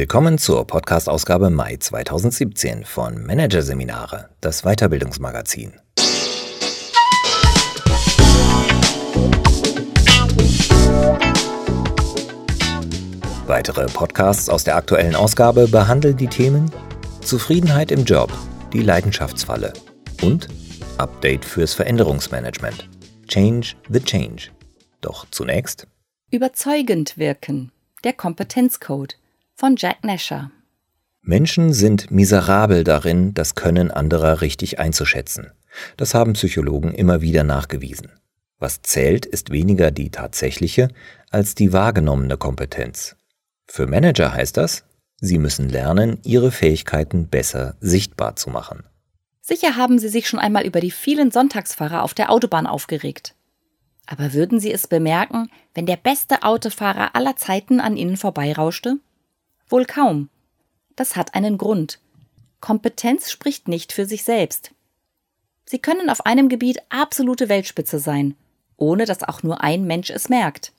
Willkommen zur Podcast-Ausgabe Mai 2017 von Managerseminare, das Weiterbildungsmagazin. Weitere Podcasts aus der aktuellen Ausgabe behandeln die Themen Zufriedenheit im Job, die Leidenschaftsfalle und Update fürs Veränderungsmanagement. Change the Change. Doch zunächst Überzeugend wirken. Der Kompetenzcode von Jack Nasher. Menschen sind miserabel darin, das Können anderer richtig einzuschätzen. Das haben Psychologen immer wieder nachgewiesen. Was zählt, ist weniger die tatsächliche als die wahrgenommene Kompetenz. Für Manager heißt das, sie müssen lernen, ihre Fähigkeiten besser sichtbar zu machen. Sicher haben Sie sich schon einmal über die vielen Sonntagsfahrer auf der Autobahn aufgeregt. Aber würden Sie es bemerken, wenn der beste Autofahrer aller Zeiten an Ihnen vorbeirauschte? Wohl kaum. Das hat einen Grund. Kompetenz spricht nicht für sich selbst. Sie können auf einem Gebiet absolute Weltspitze sein, ohne dass auch nur ein Mensch es merkt.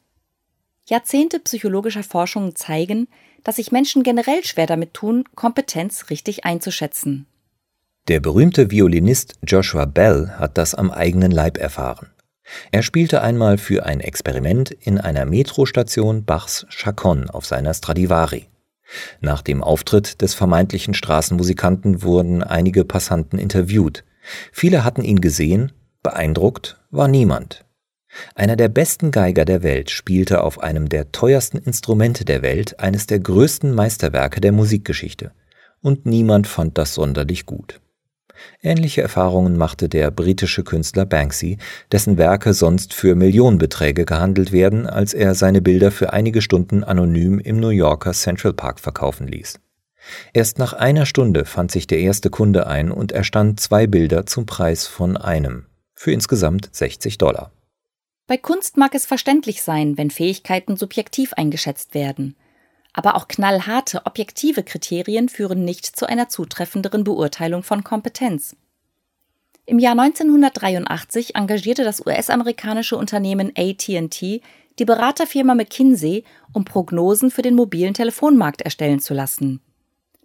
Jahrzehnte psychologischer Forschung zeigen, dass sich Menschen generell schwer damit tun, Kompetenz richtig einzuschätzen. Der berühmte Violinist Joshua Bell hat das am eigenen Leib erfahren. Er spielte einmal für ein Experiment in einer Metrostation Bachs Chaconne auf seiner Stradivari. Nach dem Auftritt des vermeintlichen Straßenmusikanten wurden einige Passanten interviewt. Viele hatten ihn gesehen, beeindruckt war niemand. Einer der besten Geiger der Welt spielte auf einem der teuersten Instrumente der Welt eines der größten Meisterwerke der Musikgeschichte, und niemand fand das sonderlich gut. Ähnliche Erfahrungen machte der britische Künstler Banksy, dessen Werke sonst für Millionenbeträge gehandelt werden, als er seine Bilder für einige Stunden anonym im New Yorker Central Park verkaufen ließ. Erst nach einer Stunde fand sich der erste Kunde ein und erstand zwei Bilder zum Preis von einem, für insgesamt 60 Dollar. Bei Kunst mag es verständlich sein, wenn Fähigkeiten subjektiv eingeschätzt werden. Aber auch knallharte objektive Kriterien führen nicht zu einer zutreffenderen Beurteilung von Kompetenz. Im Jahr 1983 engagierte das US-amerikanische Unternehmen ATT die Beraterfirma McKinsey, um Prognosen für den mobilen Telefonmarkt erstellen zu lassen.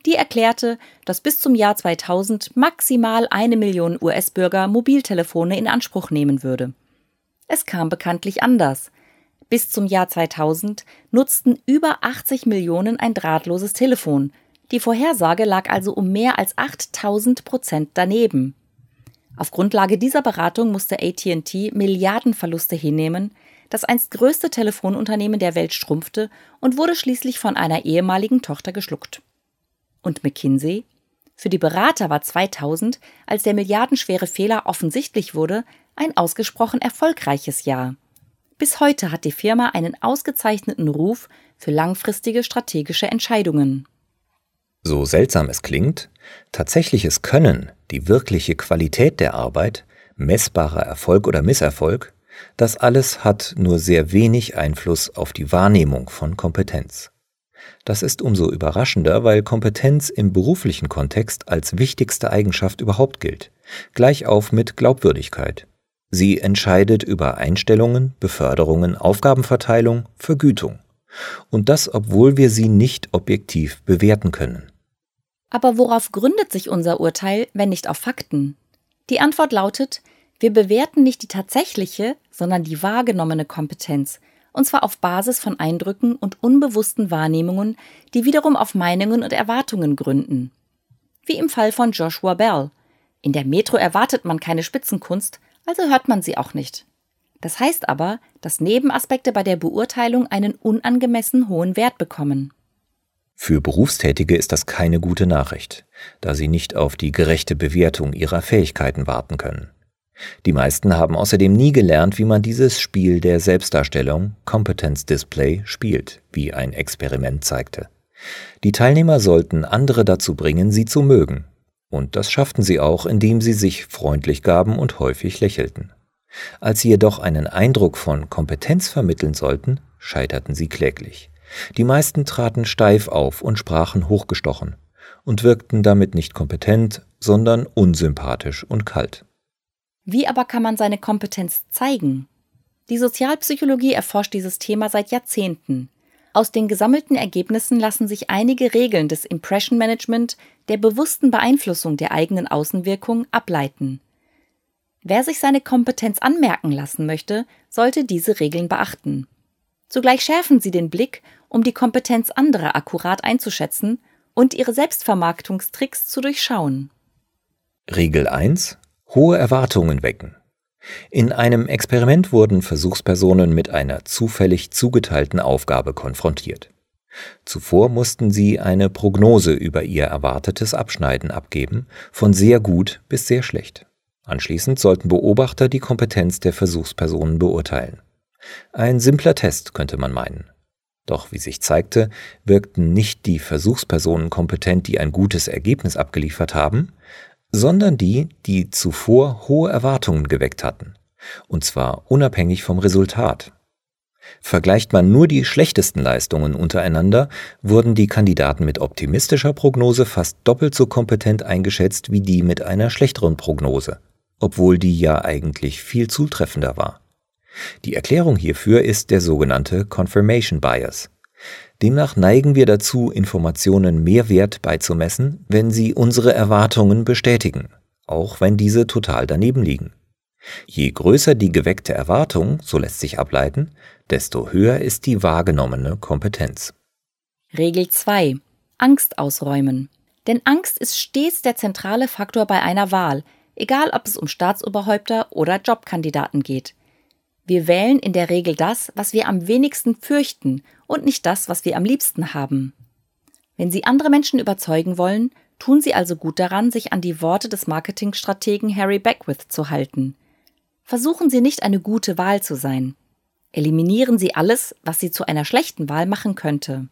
Die erklärte, dass bis zum Jahr 2000 maximal eine Million US-Bürger Mobiltelefone in Anspruch nehmen würde. Es kam bekanntlich anders. Bis zum Jahr 2000 nutzten über 80 Millionen ein drahtloses Telefon. Die Vorhersage lag also um mehr als 8000 Prozent daneben. Auf Grundlage dieser Beratung musste AT&T Milliardenverluste hinnehmen, das einst größte Telefonunternehmen der Welt schrumpfte und wurde schließlich von einer ehemaligen Tochter geschluckt. Und McKinsey? Für die Berater war 2000, als der milliardenschwere Fehler offensichtlich wurde, ein ausgesprochen erfolgreiches Jahr. Bis heute hat die Firma einen ausgezeichneten Ruf für langfristige strategische Entscheidungen. So seltsam es klingt, tatsächliches Können, die wirkliche Qualität der Arbeit, messbarer Erfolg oder Misserfolg, das alles hat nur sehr wenig Einfluss auf die Wahrnehmung von Kompetenz. Das ist umso überraschender, weil Kompetenz im beruflichen Kontext als wichtigste Eigenschaft überhaupt gilt, gleich auf mit Glaubwürdigkeit. Sie entscheidet über Einstellungen, Beförderungen, Aufgabenverteilung, Vergütung. Und das, obwohl wir sie nicht objektiv bewerten können. Aber worauf gründet sich unser Urteil, wenn nicht auf Fakten? Die Antwort lautet, wir bewerten nicht die tatsächliche, sondern die wahrgenommene Kompetenz, und zwar auf Basis von Eindrücken und unbewussten Wahrnehmungen, die wiederum auf Meinungen und Erwartungen gründen. Wie im Fall von Joshua Bell. In der Metro erwartet man keine Spitzenkunst, also hört man sie auch nicht. Das heißt aber, dass Nebenaspekte bei der Beurteilung einen unangemessen hohen Wert bekommen. Für Berufstätige ist das keine gute Nachricht, da sie nicht auf die gerechte Bewertung ihrer Fähigkeiten warten können. Die meisten haben außerdem nie gelernt, wie man dieses Spiel der Selbstdarstellung, Competence Display, spielt, wie ein Experiment zeigte. Die Teilnehmer sollten andere dazu bringen, sie zu mögen, und das schafften sie auch, indem sie sich freundlich gaben und häufig lächelten. Als sie jedoch einen Eindruck von Kompetenz vermitteln sollten, scheiterten sie kläglich. Die meisten traten steif auf und sprachen hochgestochen und wirkten damit nicht kompetent, sondern unsympathisch und kalt. Wie aber kann man seine Kompetenz zeigen? Die Sozialpsychologie erforscht dieses Thema seit Jahrzehnten. Aus den gesammelten Ergebnissen lassen sich einige Regeln des Impression Management, der bewussten Beeinflussung der eigenen Außenwirkung, ableiten. Wer sich seine Kompetenz anmerken lassen möchte, sollte diese Regeln beachten. Zugleich schärfen sie den Blick, um die Kompetenz anderer akkurat einzuschätzen und ihre Selbstvermarktungstricks zu durchschauen. Regel 1. Hohe Erwartungen wecken. In einem Experiment wurden Versuchspersonen mit einer zufällig zugeteilten Aufgabe konfrontiert. Zuvor mussten sie eine Prognose über ihr erwartetes Abschneiden abgeben, von sehr gut bis sehr schlecht. Anschließend sollten Beobachter die Kompetenz der Versuchspersonen beurteilen. Ein simpler Test könnte man meinen. Doch wie sich zeigte, wirkten nicht die Versuchspersonen kompetent, die ein gutes Ergebnis abgeliefert haben, sondern die, die zuvor hohe Erwartungen geweckt hatten, und zwar unabhängig vom Resultat. Vergleicht man nur die schlechtesten Leistungen untereinander, wurden die Kandidaten mit optimistischer Prognose fast doppelt so kompetent eingeschätzt wie die mit einer schlechteren Prognose, obwohl die ja eigentlich viel zutreffender war. Die Erklärung hierfür ist der sogenannte Confirmation Bias. Demnach neigen wir dazu, Informationen mehr Wert beizumessen, wenn sie unsere Erwartungen bestätigen, auch wenn diese total daneben liegen. Je größer die geweckte Erwartung, so lässt sich ableiten, desto höher ist die wahrgenommene Kompetenz. Regel 2. Angst ausräumen. Denn Angst ist stets der zentrale Faktor bei einer Wahl, egal ob es um Staatsoberhäupter oder Jobkandidaten geht. Wir wählen in der Regel das, was wir am wenigsten fürchten und nicht das, was wir am liebsten haben. Wenn Sie andere Menschen überzeugen wollen, tun Sie also gut daran, sich an die Worte des Marketingstrategen Harry Beckwith zu halten. Versuchen Sie nicht eine gute Wahl zu sein. Eliminieren Sie alles, was Sie zu einer schlechten Wahl machen könnte.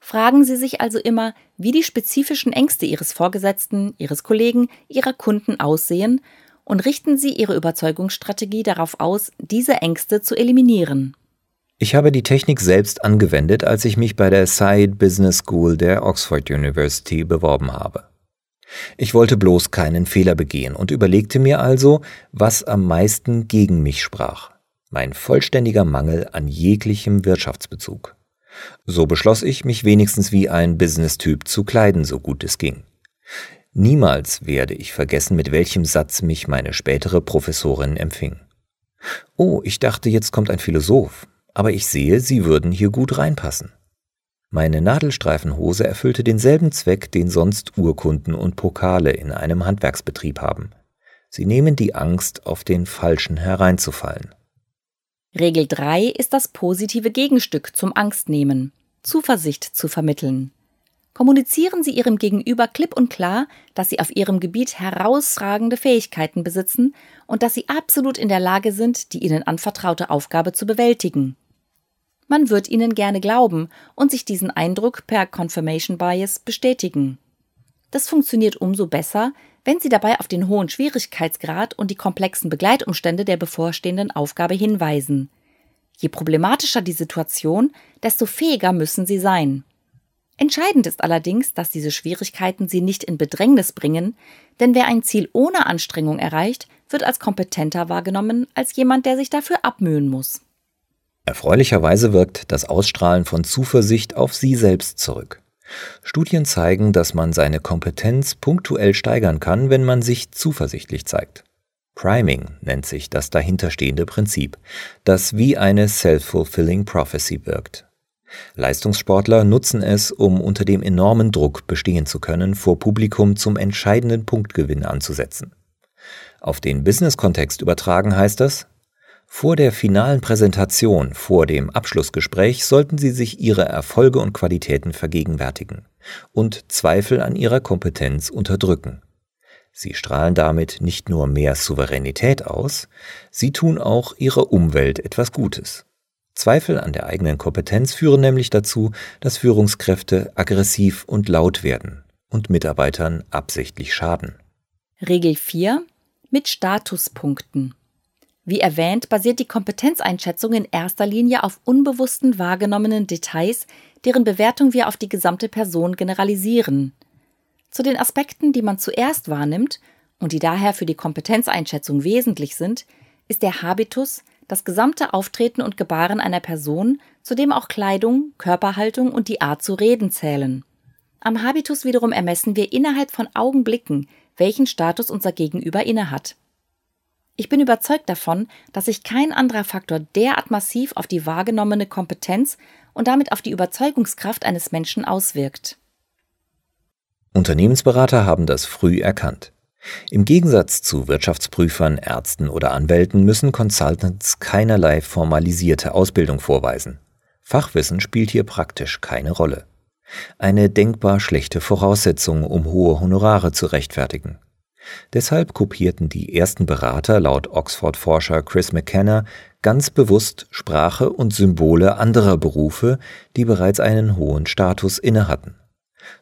Fragen Sie sich also immer, wie die spezifischen Ängste Ihres Vorgesetzten, Ihres Kollegen, Ihrer Kunden aussehen und richten Sie Ihre Überzeugungsstrategie darauf aus, diese Ängste zu eliminieren. Ich habe die Technik selbst angewendet, als ich mich bei der Said Business School der Oxford University beworben habe. Ich wollte bloß keinen Fehler begehen und überlegte mir also, was am meisten gegen mich sprach. Mein vollständiger Mangel an jeglichem Wirtschaftsbezug. So beschloss ich, mich wenigstens wie ein Business-Typ zu kleiden, so gut es ging. Niemals werde ich vergessen, mit welchem Satz mich meine spätere Professorin empfing. Oh, ich dachte, jetzt kommt ein Philosoph, aber ich sehe, Sie würden hier gut reinpassen. Meine Nadelstreifenhose erfüllte denselben Zweck, den sonst Urkunden und Pokale in einem Handwerksbetrieb haben. Sie nehmen die Angst, auf den Falschen hereinzufallen. Regel 3 ist das positive Gegenstück zum Angstnehmen, Zuversicht zu vermitteln. Kommunizieren Sie Ihrem Gegenüber klipp und klar, dass Sie auf Ihrem Gebiet herausragende Fähigkeiten besitzen und dass Sie absolut in der Lage sind, die Ihnen anvertraute Aufgabe zu bewältigen. Man wird Ihnen gerne glauben und sich diesen Eindruck per Confirmation Bias bestätigen. Das funktioniert umso besser, wenn Sie dabei auf den hohen Schwierigkeitsgrad und die komplexen Begleitumstände der bevorstehenden Aufgabe hinweisen. Je problematischer die Situation, desto fähiger müssen Sie sein. Entscheidend ist allerdings, dass diese Schwierigkeiten sie nicht in Bedrängnis bringen, denn wer ein Ziel ohne Anstrengung erreicht, wird als kompetenter wahrgenommen als jemand, der sich dafür abmühen muss. Erfreulicherweise wirkt das Ausstrahlen von Zuversicht auf Sie selbst zurück. Studien zeigen, dass man seine Kompetenz punktuell steigern kann, wenn man sich zuversichtlich zeigt. Priming nennt sich das dahinterstehende Prinzip, das wie eine self-fulfilling prophecy wirkt. Leistungssportler nutzen es, um unter dem enormen Druck bestehen zu können, vor Publikum zum entscheidenden Punktgewinn anzusetzen. Auf den Business-Kontext übertragen heißt das, vor der finalen Präsentation, vor dem Abschlussgespräch sollten Sie sich Ihre Erfolge und Qualitäten vergegenwärtigen und Zweifel an Ihrer Kompetenz unterdrücken. Sie strahlen damit nicht nur mehr Souveränität aus, Sie tun auch Ihrer Umwelt etwas Gutes. Zweifel an der eigenen Kompetenz führen nämlich dazu, dass Führungskräfte aggressiv und laut werden und Mitarbeitern absichtlich schaden. Regel 4 mit Statuspunkten. Wie erwähnt, basiert die Kompetenzeinschätzung in erster Linie auf unbewussten wahrgenommenen Details, deren Bewertung wir auf die gesamte Person generalisieren. Zu den Aspekten, die man zuerst wahrnimmt und die daher für die Kompetenzeinschätzung wesentlich sind, ist der Habitus, das gesamte Auftreten und Gebaren einer Person, zu dem auch Kleidung, Körperhaltung und die Art zu reden zählen. Am Habitus wiederum ermessen wir innerhalb von Augenblicken, welchen Status unser Gegenüber innehat. Ich bin überzeugt davon, dass sich kein anderer Faktor derart massiv auf die wahrgenommene Kompetenz und damit auf die Überzeugungskraft eines Menschen auswirkt. Unternehmensberater haben das früh erkannt. Im Gegensatz zu Wirtschaftsprüfern, Ärzten oder Anwälten müssen Consultants keinerlei formalisierte Ausbildung vorweisen. Fachwissen spielt hier praktisch keine Rolle. Eine denkbar schlechte Voraussetzung, um hohe Honorare zu rechtfertigen. Deshalb kopierten die ersten Berater laut Oxford-Forscher Chris McKenna ganz bewusst Sprache und Symbole anderer Berufe, die bereits einen hohen Status innehatten.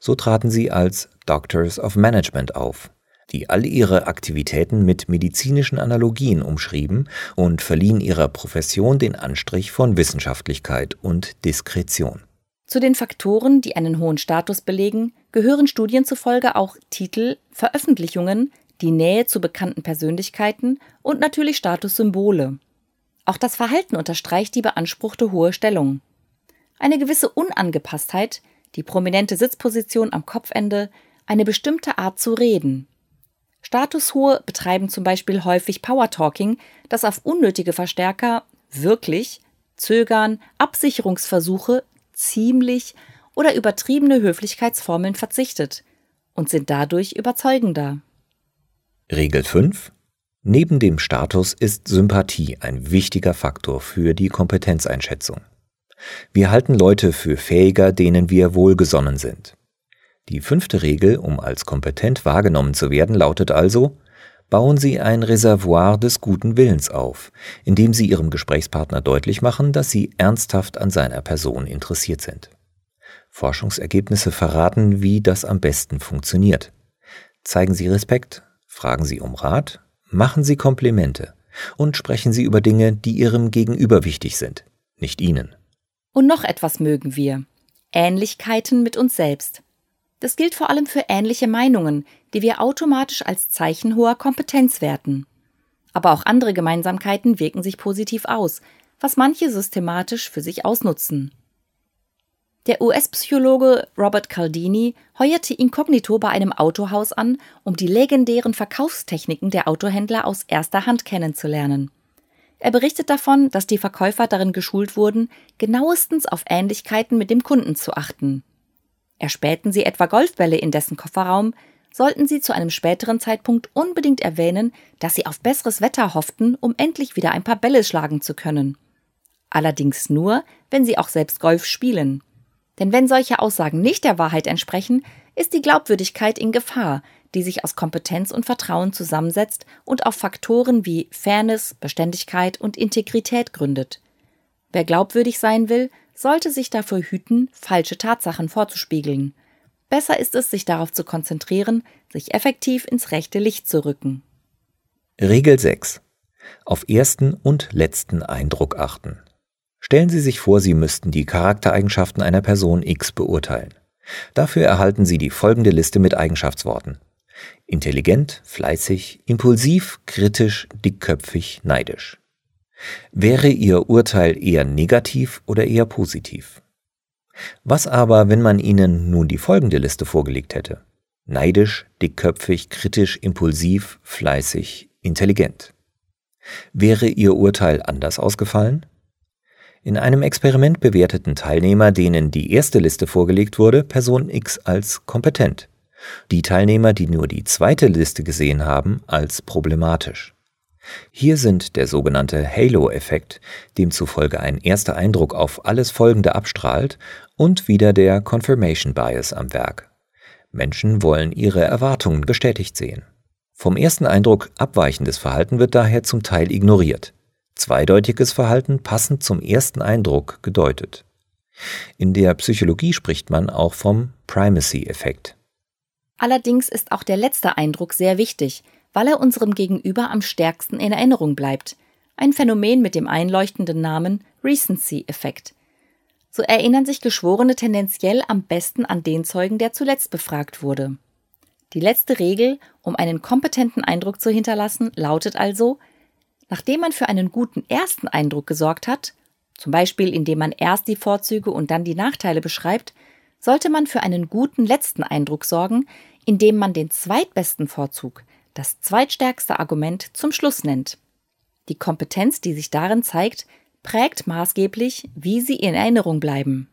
So traten sie als Doctors of Management auf, die all ihre Aktivitäten mit medizinischen Analogien umschrieben und verliehen ihrer Profession den Anstrich von Wissenschaftlichkeit und Diskretion. Zu den Faktoren, die einen hohen Status belegen, gehören Studien zufolge auch Titel, Veröffentlichungen, die Nähe zu bekannten Persönlichkeiten und natürlich Statussymbole. Auch das Verhalten unterstreicht die beanspruchte hohe Stellung. Eine gewisse Unangepasstheit, die prominente Sitzposition am Kopfende, eine bestimmte Art zu reden. Statushohe betreiben zum Beispiel häufig Power-Talking, das auf unnötige Verstärker wirklich, Zögern, Absicherungsversuche, ziemlich oder übertriebene Höflichkeitsformeln verzichtet und sind dadurch überzeugender. Regel 5. Neben dem Status ist Sympathie ein wichtiger Faktor für die Kompetenzeinschätzung. Wir halten Leute für fähiger, denen wir wohlgesonnen sind. Die fünfte Regel, um als kompetent wahrgenommen zu werden, lautet also, bauen Sie ein Reservoir des guten Willens auf, indem Sie Ihrem Gesprächspartner deutlich machen, dass Sie ernsthaft an seiner Person interessiert sind. Forschungsergebnisse verraten, wie das am besten funktioniert. Zeigen Sie Respekt, fragen Sie um Rat, machen Sie Komplimente und sprechen Sie über Dinge, die Ihrem Gegenüber wichtig sind, nicht Ihnen. Und noch etwas mögen wir. Ähnlichkeiten mit uns selbst. Das gilt vor allem für ähnliche Meinungen, die wir automatisch als Zeichen hoher Kompetenz werten. Aber auch andere Gemeinsamkeiten wirken sich positiv aus, was manche systematisch für sich ausnutzen. Der US-Psychologe Robert Caldini heuerte inkognito bei einem Autohaus an, um die legendären Verkaufstechniken der Autohändler aus erster Hand kennenzulernen. Er berichtet davon, dass die Verkäufer darin geschult wurden, genauestens auf Ähnlichkeiten mit dem Kunden zu achten. Erspähten sie etwa Golfbälle in dessen Kofferraum, sollten sie zu einem späteren Zeitpunkt unbedingt erwähnen, dass sie auf besseres Wetter hofften, um endlich wieder ein paar Bälle schlagen zu können. Allerdings nur, wenn sie auch selbst Golf spielen. Denn wenn solche Aussagen nicht der Wahrheit entsprechen, ist die Glaubwürdigkeit in Gefahr, die sich aus Kompetenz und Vertrauen zusammensetzt und auf Faktoren wie Fairness, Beständigkeit und Integrität gründet. Wer glaubwürdig sein will, sollte sich dafür hüten, falsche Tatsachen vorzuspiegeln. Besser ist es, sich darauf zu konzentrieren, sich effektiv ins rechte Licht zu rücken. Regel 6. Auf ersten und letzten Eindruck achten. Stellen Sie sich vor, Sie müssten die Charaktereigenschaften einer Person X beurteilen. Dafür erhalten Sie die folgende Liste mit Eigenschaftsworten. Intelligent, fleißig, impulsiv, kritisch, dickköpfig, neidisch. Wäre Ihr Urteil eher negativ oder eher positiv? Was aber, wenn man Ihnen nun die folgende Liste vorgelegt hätte? Neidisch, dickköpfig, kritisch, impulsiv, fleißig, intelligent. Wäre Ihr Urteil anders ausgefallen? In einem Experiment bewerteten Teilnehmer, denen die erste Liste vorgelegt wurde, Person X als kompetent die Teilnehmer, die nur die zweite Liste gesehen haben, als problematisch. Hier sind der sogenannte Halo-Effekt, demzufolge ein erster Eindruck auf alles Folgende abstrahlt, und wieder der Confirmation Bias am Werk. Menschen wollen ihre Erwartungen bestätigt sehen. Vom ersten Eindruck abweichendes Verhalten wird daher zum Teil ignoriert. Zweideutiges Verhalten passend zum ersten Eindruck gedeutet. In der Psychologie spricht man auch vom Primacy-Effekt. Allerdings ist auch der letzte Eindruck sehr wichtig, weil er unserem Gegenüber am stärksten in Erinnerung bleibt. Ein Phänomen mit dem einleuchtenden Namen Recency-Effekt. So erinnern sich Geschworene tendenziell am besten an den Zeugen, der zuletzt befragt wurde. Die letzte Regel, um einen kompetenten Eindruck zu hinterlassen, lautet also Nachdem man für einen guten ersten Eindruck gesorgt hat, zum Beispiel indem man erst die Vorzüge und dann die Nachteile beschreibt, sollte man für einen guten letzten Eindruck sorgen, indem man den zweitbesten Vorzug, das zweitstärkste Argument zum Schluss nennt. Die Kompetenz, die sich darin zeigt, prägt maßgeblich, wie sie in Erinnerung bleiben.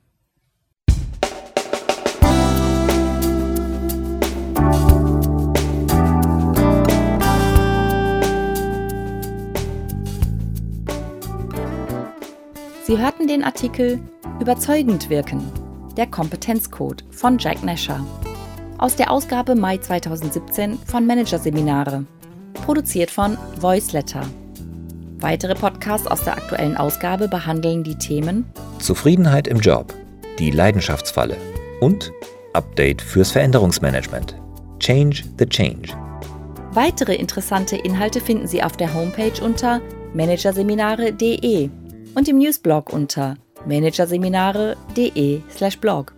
Sie hörten den Artikel Überzeugend wirken, der Kompetenzcode von Jack Nasher aus der Ausgabe Mai 2017 von Managerseminare, produziert von Voiceletter. Weitere Podcasts aus der aktuellen Ausgabe behandeln die Themen Zufriedenheit im Job, die Leidenschaftsfalle und Update fürs Veränderungsmanagement. Change the Change. Weitere interessante Inhalte finden Sie auf der Homepage unter managerseminare.de und im Newsblog unter managerseminare.de/blog.